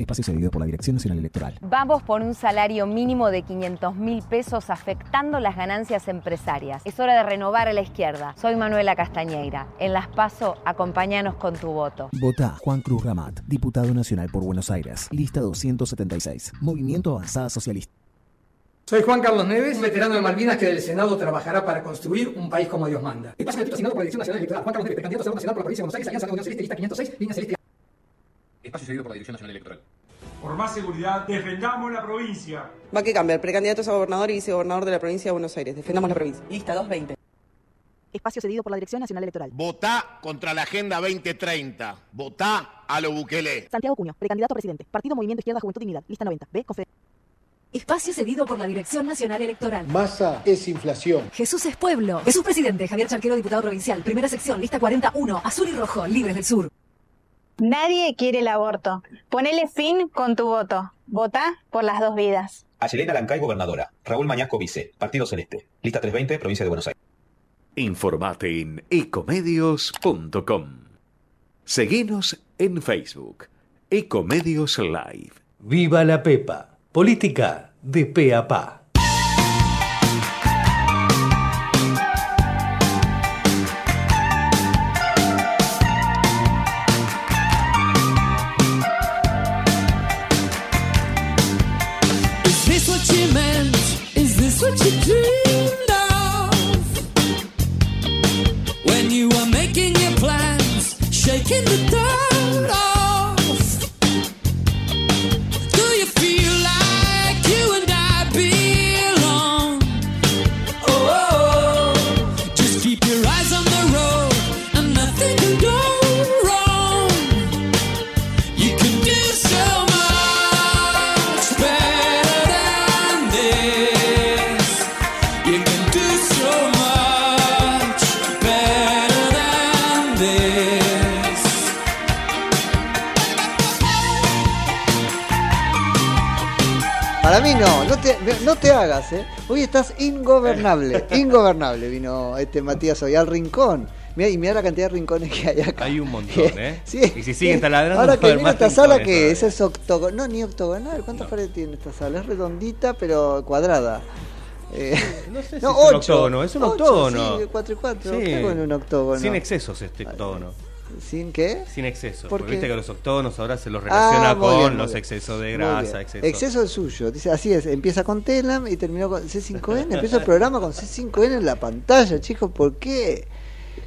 Espacio cedido por la Dirección Nacional Electoral. Vamos por un salario mínimo de 500 mil pesos afectando las ganancias empresarias. Es hora de renovar a la izquierda. Soy Manuela Castañeira. En Las Paso, acompáñanos con tu voto. Vota Juan Cruz Ramat, diputado nacional por Buenos Aires. Lista 276. Movimiento Avanzada Socialista. Soy Juan Carlos Neves, un veterano de Malvinas que del Senado trabajará para construir un país como Dios manda. Espacio asignado por la Dirección Nacional Electoral. Juan Carlos Neves, precandidato a senador nacional por la provincia de Buenos Aires, Alianza de la Unión Celeste, lista 506, línea celeste. Espacio cedido por la Dirección Nacional Electoral. Por más seguridad, defendamos la provincia. Va que cambiar, precandidatos a gobernador y vicegobernador de la provincia de Buenos Aires. Defendamos la provincia. Lista 220. Espacio cedido por la Dirección Nacional Electoral. Votá contra la Agenda 2030. Votá a lo Bukele. Santiago Cuño, precandidato a presidente. Partido Movimiento Izquierda Juventud Dignidad. Lista 90. B. Confe- Espacio cedido por la Dirección Nacional Electoral. Masa es inflación. Jesús es pueblo. Jesús presidente, Javier Charquero, diputado provincial. Primera sección, lista 41, azul y rojo, libres del sur. Nadie quiere el aborto. Ponele fin con tu voto. Vota por las dos vidas. Ayelena Lancay, gobernadora. Raúl Mañasco, vice. Partido Celeste. Lista 320, provincia de Buenos Aires. Informate en ecomedios.com. Seguinos en Facebook. Ecomedios Live. Viva la Pepa. Política de pe a pa. No te, hagas, ¿eh? Hoy estás ingobernable, <laughs> ingobernable vino este Matías hoy al rincón. Mirá, y mira la cantidad de rincones que hay acá. Hay un montón, ¿eh? <laughs> Sí. Y si siguen taladrando, Ahora que mira esta sala que es, es octogonal, no, ni octogonal, ¿cuántas paredes tiene esta sala? Es redondita pero cuadrada. Eh, No sé <laughs> si no, es un octógono, es un octógono. Sí, 4 y 4. Sí. ¿Qué hago en un octógono? Sin excesos este octógono. ¿Sin qué? Sin excesos. ¿Por Porque viste que los octógonos ahora se los relaciona Ah, muy con bien, los excesos de grasa, bien. excesos. Exceso el suyo. Dice, así es, empieza con Telam y terminó con C5N. <laughs> Empieza el programa con C5N en la pantalla, chicos. ¿Por qué?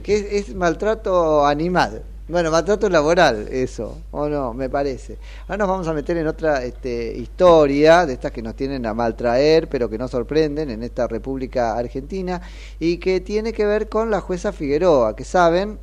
Que es, es maltrato animal. Bueno, maltrato laboral, eso, o no, me parece. Ahora nos vamos a meter en otra este, historia de estas que nos tienen a maltraer, pero que no sorprenden en esta República Argentina, y que tiene que ver con la jueza Figueroa, que saben,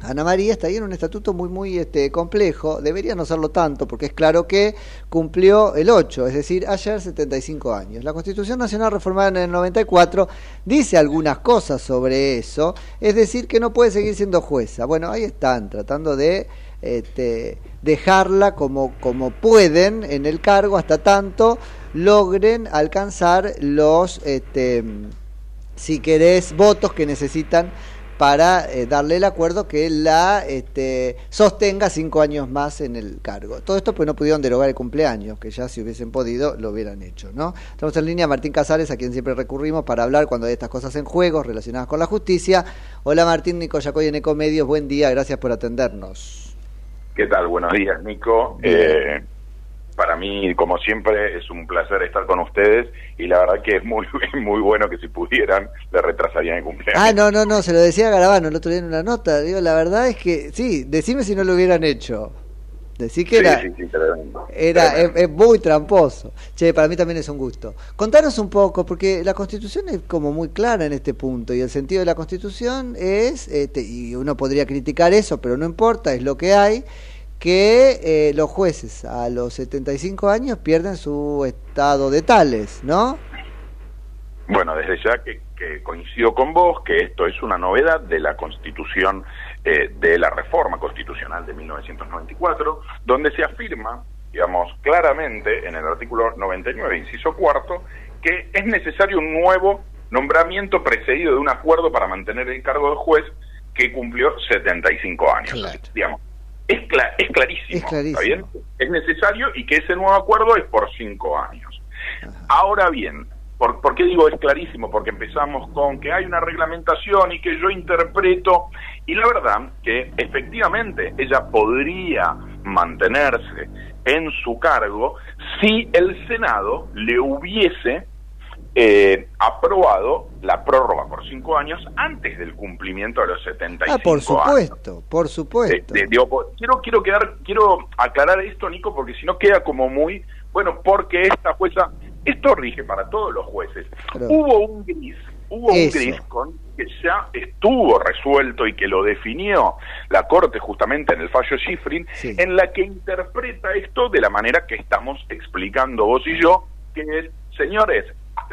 Ana María está ahí en un estatuto muy, muy este, complejo. Debería no serlo tanto, porque es claro que cumplió el 8, es decir, ayer 75 años. La Constitución Nacional reformada en el 94 dice algunas cosas sobre eso, es decir, que no puede seguir siendo jueza. Bueno, ahí están, tratando de este, dejarla como, como pueden en el cargo hasta tanto logren alcanzar los, este, si querés, votos que necesitan para eh, darle el acuerdo que la este, sostenga cinco años más en el cargo. Todo esto pues no pudieron derogar el cumpleaños, que ya si hubiesen podido lo hubieran hecho. ¿no? Estamos en línea Martín Casares, a quien siempre recurrimos para hablar cuando hay estas cosas en juego relacionadas con la justicia. Hola Martín Nico Yacoy en Ecomedios, buen día, gracias por atendernos. ¿Qué tal? Buenos días, Nico. Eh, para mí, como siempre, es un placer estar con ustedes y la verdad que es muy <laughs> muy bueno que si pudieran le retrasarían el cumpleaños. Ah, no, no, no, se lo decía Garabano el otro día en una nota. Digo, la verdad es que, sí, decime si no lo hubieran hecho. Decí que Sí, era, sí, sí, tremendo. Era, es, es muy tramposo. Che, para mí también es un gusto. Contanos un poco, porque la Constitución es como muy clara en este punto, y el sentido de la Constitución es, este, y uno podría criticar eso, pero no importa, es lo que hay, que eh, los jueces a los 75 años pierden su estado de tales, ¿no? Bueno, desde ya que, que coincido con vos que esto es una novedad de la Constitución, eh, de la reforma constitucional de 1994, donde se afirma, digamos, claramente en el artículo 99, inciso cuarto, que es necesario un nuevo nombramiento precedido de un acuerdo para mantener el cargo de juez que cumplió 75 años. Digamos, es, cla- es clarísimo, Es clarísimo. ¿está bien? Es necesario y que ese nuevo acuerdo es por cinco años. Ahora bien, ¿por, por qué digo es clarísimo? Porque empezamos con que hay una reglamentación y que yo interpreto, y la verdad que efectivamente ella podría mantenerse en su cargo si el Senado le hubiese eh, aprobado la prórroga por cinco años antes del cumplimiento de los 75 Ah, por años. supuesto, por supuesto. de- quiero quiero quedar quiero aclarar esto Nico porque si no queda como muy bueno porque esta jueza esto rige para todos los jueces Pero- hubo un gris hubo Eso. un gris con que ya estuvo resuelto y que lo definió la corte justamente en el fallo Schifrin en la que interpreta esto de la manera que estamos explicando vos y yo que es señores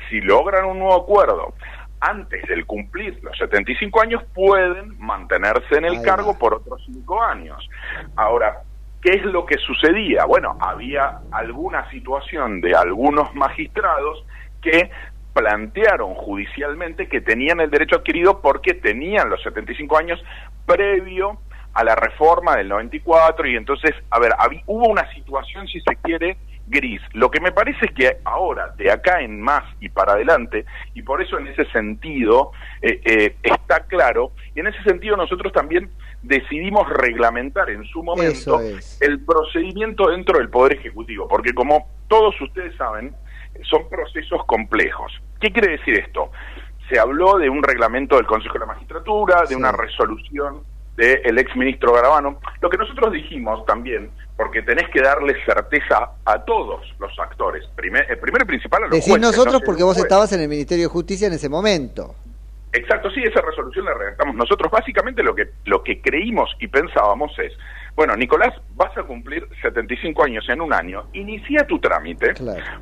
si logran un nuevo acuerdo antes del cumplir los 75 años pueden mantenerse en el Ahí cargo por otros 5 años. Ahora, ¿qué es lo que sucedía? Bueno, había alguna situación de algunos magistrados que plantearon judicialmente que tenían el derecho adquirido porque tenían los 75 años previo a la reforma del 94 y entonces, a ver, hubo una situación, si se quiere, gris. Lo que me parece es que ahora, de acá en más y para adelante, y por eso en ese sentido eh, eh, está claro, y en ese sentido nosotros también decidimos reglamentar en su momento es. el procedimiento dentro del Poder Ejecutivo, porque como todos ustedes saben, son procesos complejos. ¿Qué quiere decir esto? Se habló de un reglamento del Consejo de la Magistratura, de una resolución del ex ministro Garabano. Lo que nosotros dijimos también, porque tenés que darle certeza a todos los actores, primer, primero y principal a los Decís jueces, nosotros no porque vos estabas en el Ministerio de Justicia en ese momento. Exacto, sí, esa resolución la redactamos nosotros. Básicamente lo que, lo que creímos y pensábamos es, bueno, Nicolás, vas a cumplir 75 años en un año, inicia tu trámite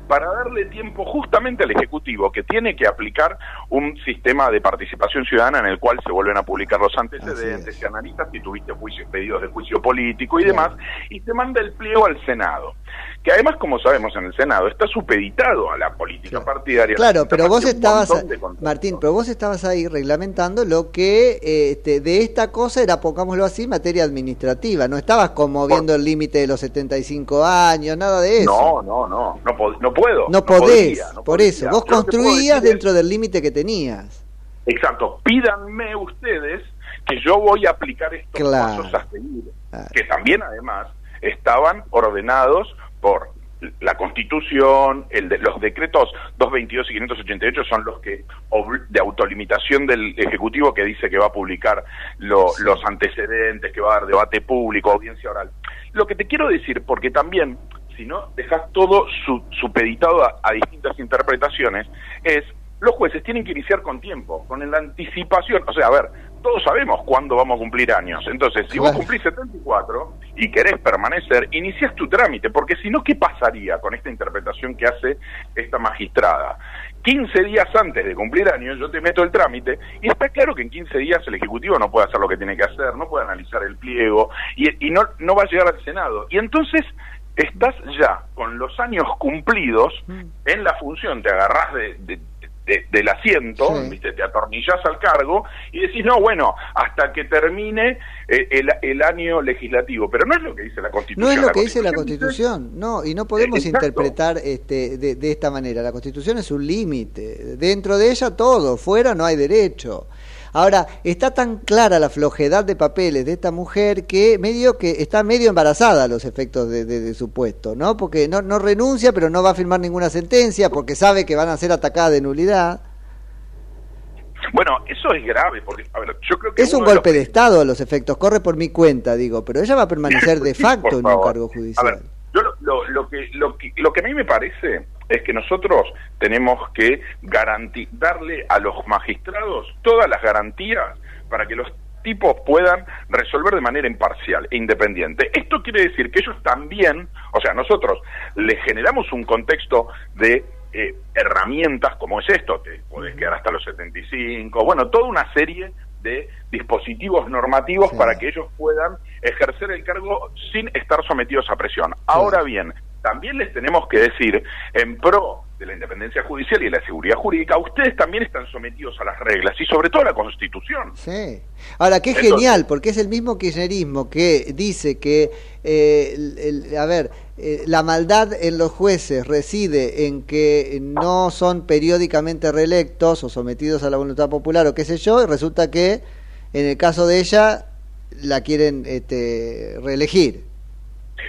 para darle tiempo justamente al Ejecutivo que tiene que aplicar un sistema de participación ciudadana en el cual se vuelven a publicar los antecedentes, se analiza si tuviste juicios, pedidos de juicio político y demás, y se manda el pliego al Senado, que además, como sabemos, en el Senado está supeditado a la política partidaria. Claro, pero vos estabas. Martín, pero vos estabas ahí reglamentando lo que eh, este, de esta cosa era, pongámoslo así, materia administrativa. No estabas como viendo el límite de los 75 años, nada de eso. No, no, no, no, puedo. No no podés, podría, no por podría. eso. Vos Yo construías es- dentro del límite que tenías. Exacto, pídanme ustedes que yo voy a aplicar estos Claro. pasos a seguir, que también además estaban ordenados por la Constitución, el de, los decretos 222 y 588 son los que de autolimitación del Ejecutivo que dice que va a publicar lo- los antecedentes, que va a dar debate público, audiencia oral. Lo que te quiero decir, porque también, si no dejas todo su- supeditado a, a distintas interpretaciones, es los jueces tienen que iniciar con tiempo, con la anticipación. O sea, a ver, todos sabemos cuándo vamos a cumplir años. Entonces, si vos cumplís 74 y querés permanecer, inicias tu trámite, porque si no, ¿qué pasaría con esta interpretación que hace esta magistrada? 15 días antes de cumplir años, yo te meto el trámite y está claro que en 15 días el Ejecutivo no puede hacer lo que tiene que hacer, no puede analizar el pliego y, y no, no va a llegar al Senado. Y entonces estás ya con los años cumplidos en la función, te agarrás de, de- de- del asiento, Sí. ¿viste? te atornillás al cargo y decís, no, bueno, hasta que termine eh, el, el año legislativo. Pero no es lo que dice la Constitución. No es lo La que dice la Constitución dice- no, y no podemos exacto. interpretar este, de, de esta manera. La Constitución es un límite. Dentro de ella todo, fuera no hay derecho. Ahora, está tan clara la flojedad de papeles de esta mujer que medio que está medio embarazada a los efectos de, de- de su puesto, ¿no? Porque no, no renuncia, pero no va a firmar ninguna sentencia, porque sabe que van a ser atacadas de nulidad. Bueno, eso es grave, porque, a ver, yo creo que... Es un uno de los golpe de Estado a los efectos, corre por mi cuenta, digo, pero ella va a permanecer <laughs> de facto en un cargo A judicial. ver, yo lo, lo- lo que, lo, que, lo que a mí me parece es que nosotros tenemos que darle a los magistrados todas las garantías para que los tipos puedan resolver de manera imparcial e independiente. Esto quiere decir que ellos también, o sea, nosotros les generamos un contexto de eh, herramientas como es esto, te podés quedar hasta los 75, bueno, toda una serie de dispositivos normativos para que ellos puedan ejercer el cargo sin estar sometidos a presión. Ahora bien, también les tenemos que decir, en pro de la independencia judicial y de la seguridad jurídica, ustedes también están sometidos a las reglas y sobre todo a la Constitución. Sí. Ahora, qué Entonces- genial, porque es el mismo kirchnerismo que dice que, eh, el- el- a ver, eh, la maldad en los jueces reside en que no son periódicamente reelectos o sometidos a la voluntad popular o qué sé yo, y resulta que en el caso de ella la quieren este, reelegir.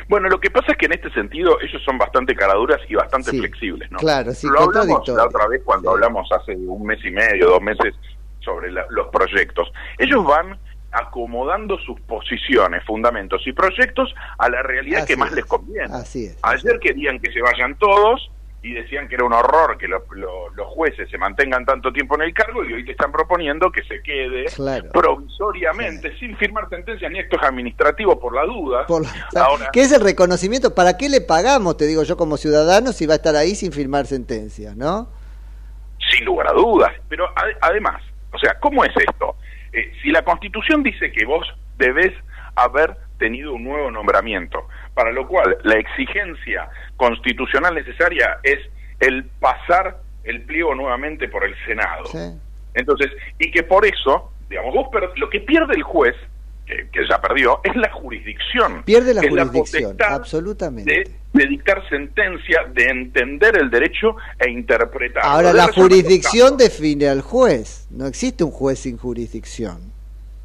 Bueno, lo que pasa es que en este sentido ellos son bastante caraduras y bastante Sí, flexibles, ¿no? claro, sí, Lo hablamos la otra vez cuando hablamos hace un mes y medio, dos meses, sobre la- los proyectos. Ellos van acomodando sus posiciones, fundamentos y proyectos a la realidad Así que más es. les conviene. Así es. Ayer querían que se vayan todos y decían que era un horror que los, lo- los jueces se mantengan tanto tiempo en el cargo y hoy te están proponiendo que se quede Claro. provisoriamente sin firmar sentencias ni actos administrativos por la duda. Por la- Ahora, ¿Qué es el reconocimiento? ¿Para qué le pagamos, te digo yo como ciudadano, si va a estar ahí sin firmar sentencias, no? sin lugar a dudas. Pero ade- además, o sea, ¿cómo es esto? Eh, si la Constitución dice que vos debés haber tenido un nuevo nombramiento, para lo cual la exigencia constitucional necesaria es el pasar el pliego nuevamente por el Senado. Entonces, y que por eso, digamos, vos per- lo que pierde el juez, que, que ya perdió, es la jurisdicción. Pierde la jurisdicción, absolutamente. de, de dictar sentencia, de entender el derecho e interpretarlo. Ahora, la jurisdicción define al juez. No existe un juez sin jurisdicción.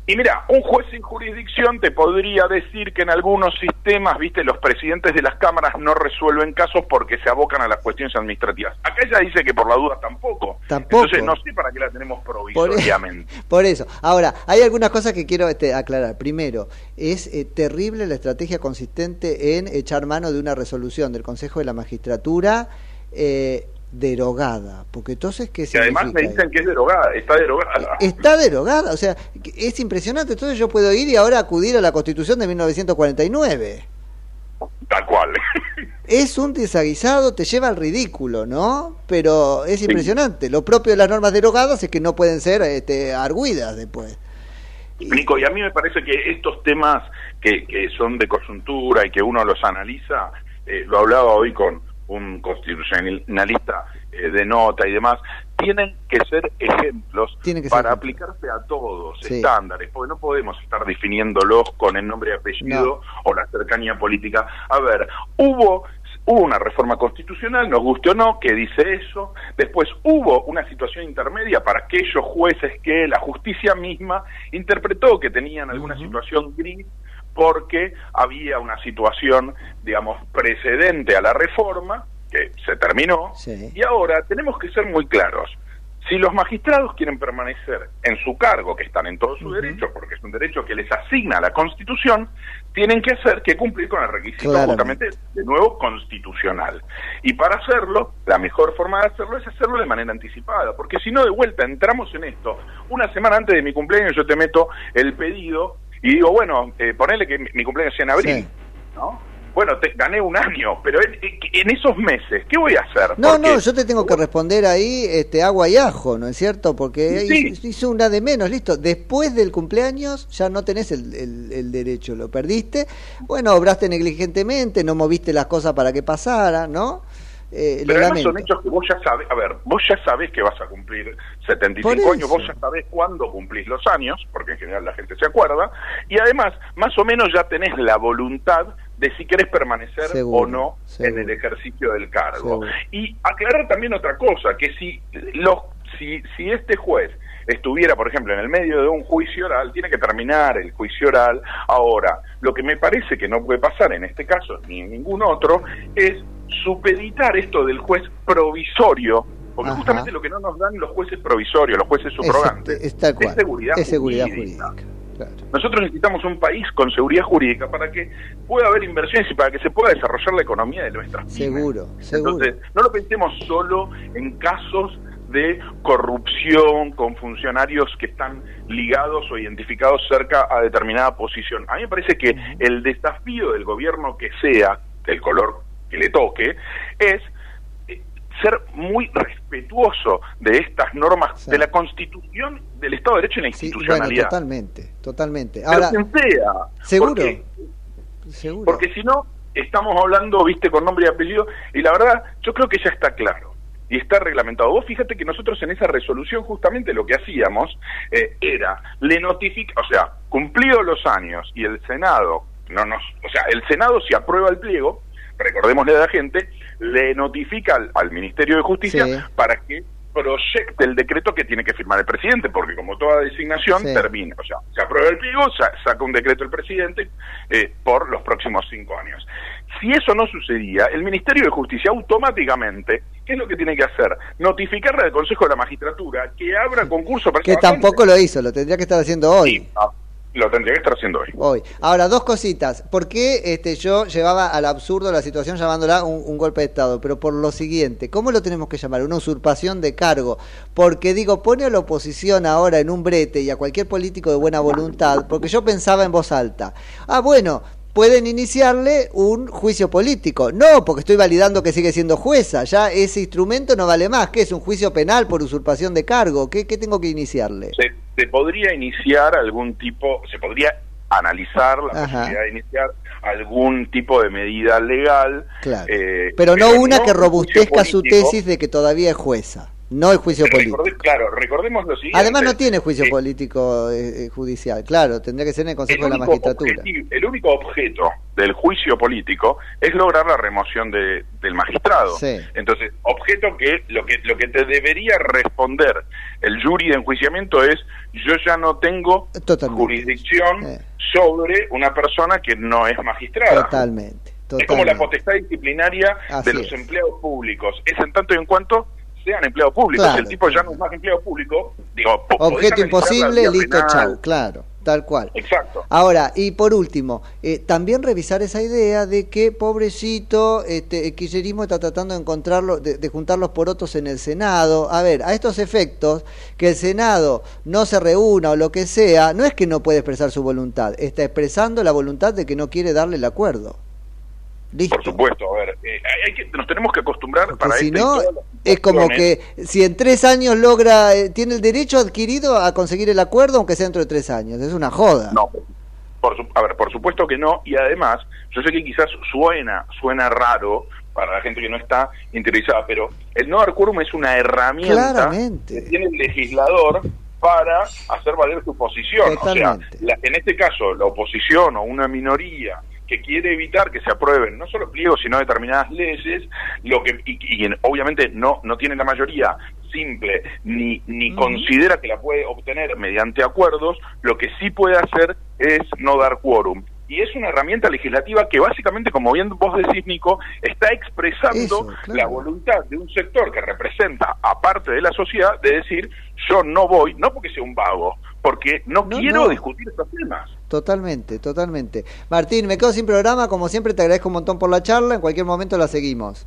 Y mira, un juez sin jurisdicción te podría decir que en algunos sistemas, viste, los presidentes de las cámaras no resuelven casos porque se abocan a las cuestiones administrativas. Acá ella dice que por la duda tampoco. Tampoco. Entonces no sé para qué la tenemos Por, provisoriamente. <laughs> por eso. Ahora, hay algunas cosas que quiero este, aclarar. Primero, es eh, terrible la estrategia consistente en echar mano de una resolución del Consejo de la Magistratura eh, derogada. Porque entonces, ¿qué Y además me dicen que es derogada, está derogada. Está derogada, o sea, es impresionante. Entonces yo puedo ir y ahora acudir a la Constitución de 1949. Tal cual. Es un desaguisado, te lleva al ridículo, ¿no? Pero es impresionante. Lo propio de las normas derogadas es que no pueden ser este, arguidas después. Nico, y a mí me parece que estos temas que, que son de coyuntura y que uno los analiza, eh, lo hablaba hoy con un constitucionalista eh, de nota y demás, tienen que ser ejemplos que para aplicarse a todos, Sí. estándares, porque no podemos estar definiéndolos con el nombre y apellido o la cercanía política. A ver, hubo Hubo una reforma constitucional, nos guste o no, que dice eso. Después hubo una situación intermedia para aquellos jueces que la justicia misma interpretó que tenían alguna situación gris porque había una situación, digamos, precedente a la reforma, que se terminó, y ahora tenemos que ser muy claros. Si los magistrados quieren permanecer en su cargo, que están en todo su derecho, porque es un derecho que les asigna la Constitución, tienen que hacer que cumplir con el requisito Claramente. justamente de nuevo constitucional. Y para hacerlo, la mejor forma de hacerlo es hacerlo de manera anticipada, porque si no, de vuelta entramos en esto. Una semana antes de mi cumpleaños yo te meto el pedido y digo, bueno, eh, ponele que mi mi cumpleaños sea en abril, ¿no? Bueno, te, gané un año, pero en, en esos meses, ¿qué voy a hacer? No, Porque- no, yo te tengo que responder ahí este, agua y ajo, ¿no es cierto? Porque Sí. hizo- hizo una de menos, listo. Después del cumpleaños ya no tenés el, el- el derecho, lo perdiste. Bueno, obraste negligentemente, no moviste las cosas para que pasara, ¿no? Eh, lo Pero además lamento. son hechos que vos ya sabés, a ver, vos ya sabés que vas a cumplir 75 Por años, vos ya sabés cuándo cumplís los años, porque en general la gente se acuerda, y además, más o menos ya tenés la voluntad de si querés permanecer Seguro, o no en el ejercicio del cargo. Seguro. Y aclarar también otra cosa, que si los si, si este juez estuviera, por ejemplo, en el medio de un juicio oral, tiene que terminar el juicio oral. Ahora, lo que me parece que no puede pasar en este caso, ni en ningún otro, es supeditar esto del juez provisorio, porque Ajá. justamente lo que no nos dan los jueces provisorios, los jueces subrogantes, es seguridad Es seguridad jurídica. Nosotros necesitamos un país con seguridad jurídica para que pueda haber inversiones y para que se pueda desarrollar la economía de nuestras pymes. Seguro, seguro. Entonces, no lo pensemos solo en casos de corrupción con funcionarios que están ligados o identificados cerca a determinada posición. A mí me parece que el desafío del gobierno que sea, del color que le toque, es eh, ser muy respetuoso de estas normas de la Constitución, del Estado de Derecho y la Bueno, institucionalidad. totalmente, totalmente. Pero Ahora, quien sea. seguro, Porque, seguro. porque si no, estamos hablando, viste, con nombre y apellido, y la verdad, yo creo que ya está claro. Y está reglamentado. Vos fíjate que nosotros en esa resolución justamente lo que hacíamos eh, era, le notifica, o sea, cumplidos los años y el Senado, no nos, o sea, el Senado si aprueba el pliego, recordémosle a la gente, le notifica al, al Ministerio de Justicia Sí. para que proyecte el decreto que tiene que firmar el presidente, porque como toda designación Sí. termina, o sea, se aprueba el pliego, sa- saca un decreto el presidente eh, por los próximos cinco años. Si eso no sucedía, el Ministerio de Justicia automáticamente, ¿qué es lo que tiene que hacer? Notificarle al Consejo de la Magistratura que abra concurso para Que tampoco lo hizo, lo tendría que estar haciendo hoy. Ah, lo tendría que estar haciendo hoy. Hoy. Ahora, dos cositas. ¿Por qué este, yo llevaba al absurdo la situación llamándola un, un golpe de Estado? Pero por lo siguiente, ¿cómo lo tenemos que llamar? Una usurpación de cargo. Porque digo, pone a la oposición ahora en un brete y a cualquier político de buena voluntad, porque yo pensaba en voz alta. Ah, bueno. Pueden iniciarle un juicio político. No, porque estoy validando que sigue siendo jueza. Ya ese instrumento no vale más. ¿Qué es un juicio penal por usurpación de cargo? ¿Qué, qué tengo que iniciarle? se, se podría iniciar algún tipo, se podría analizar la Ajá. posibilidad de iniciar algún tipo de medida legal. Claro. eh, Pero no una que robustezca su tesis de que todavía es jueza, no el juicio político. Claro, recordemos lo siguiente. Además no tiene juicio Eh, político eh, eh, judicial, claro, tendría que ser en el Consejo de la Magistratura. objetivo- el único objeto del juicio político es lograr la remoción de- del magistrado. Sí. Entonces, objeto que lo que lo que te debería responder el jury de enjuiciamiento es yo ya no tengo Totalmente. jurisdicción Eh. sobre una persona que no es magistrada. Totalmente, Es como la totalmente. potestad disciplinaria Así de los es. empleados públicos. Es en tanto y en cuanto sean empleados públicos. Claro. el tipo ya no es más empleado público, digo, Objeto imposible, listo, chau, claro, tal cual. Exacto. Ahora, y por último, eh, también revisar esa idea de que, pobrecito, este, el kirchnerismo está tratando de encontrarlo, de, de juntar los porotos en el Senado. A ver, a estos efectos, que el Senado no se reúna o lo que sea, no es que no puede expresar su voluntad, está expresando la voluntad de que no quiere darle el acuerdo. Listo. Por supuesto, a ver, eh, hay que, nos tenemos que acostumbrar para si esto y no, es como que si en tres años logra, eh, tiene el derecho adquirido a conseguir el acuerdo, aunque sea dentro de tres años. Es una joda. No, por su- a ver, por supuesto que no, y además, yo sé que quizás suena, suena raro para la gente que no está interiorizada, pero el no quórum es una herramienta Claramente. que tiene el legislador para hacer valer su posición. Totalmente. O sea, la- en este caso, la oposición o una minoría que quiere evitar que se aprueben no solo pliegos, sino determinadas leyes, lo que y, y en- obviamente no no tiene la mayoría simple ni ni considera que la puede obtener mediante acuerdos, lo que sí puede hacer es no dar quórum. Y es una herramienta legislativa que básicamente, como bien vos decís, Nico, está expresando Eso, claro. la voluntad de un sector que representa a parte de la sociedad de decir, yo no voy, no porque sea un vago, porque no, No, quiero no. discutir estos temas. Totalmente, totalmente. Martín, me quedo sin programa, como siempre te agradezco un montón por la charla, en cualquier momento la seguimos.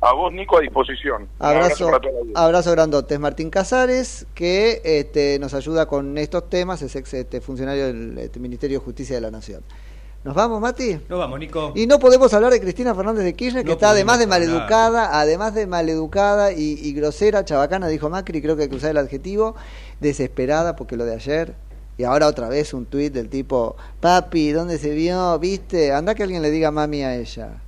A vos, Nico, a disposición. Abrazo, abrazo grandote. Es Martín Casares, que este, nos ayuda con estos temas, es ex este, funcionario del este, Ministerio de Justicia de la Nación. ¿Nos vamos, Mati? Nos vamos, Nico. Y no podemos hablar de Cristina Fernández de Kirchner, que No está además de maleducada, además de maleducada y, y grosera, chabacana, dijo Macri, creo que hay que usar el adjetivo, desesperada porque lo de ayer. Y ahora otra vez un tuit del tipo, papi, ¿dónde se vio? ¿Viste? Anda que alguien le diga mami a ella.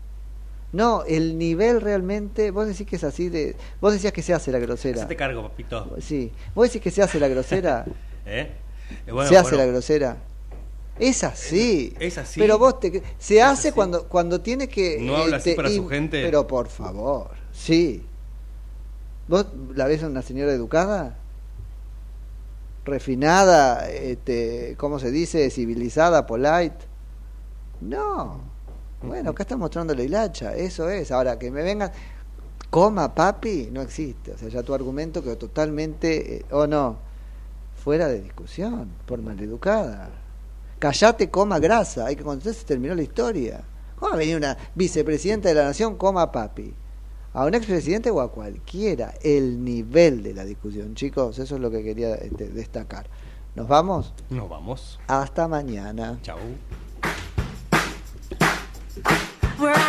No, el nivel realmente, vos decís que es así de... Vos decías que se hace la grosera. Hacete cargo, papito. Sí, vos decís que se hace la grosera. <laughs> ¿Eh? Eh, bueno, se hace bueno. la grosera. Es así. Es así. Pero vos te, se hace cuando cuando tiene que ¿No habla así para su gente? Pero por favor, sí. ¿Vos la ves a una señora educada? Refinada, este, ¿cómo se dice? Civilizada, polite. No. Bueno, acá está mostrando la hilacha, eso es. Ahora, que me vengan, coma papi, no existe. O sea, ya tu argumento quedó totalmente, eh, o no, fuera de discusión, por maleducada. Callate, coma grasa. Hay que contestar, se terminó la historia. ¿Cómo va a venir una vicepresidenta de la nación, coma papi? A un expresidente o a cualquiera. El nivel de la discusión, chicos, eso es lo que quería este, destacar. ¿Nos vamos? Nos vamos. Hasta mañana. Chau. We're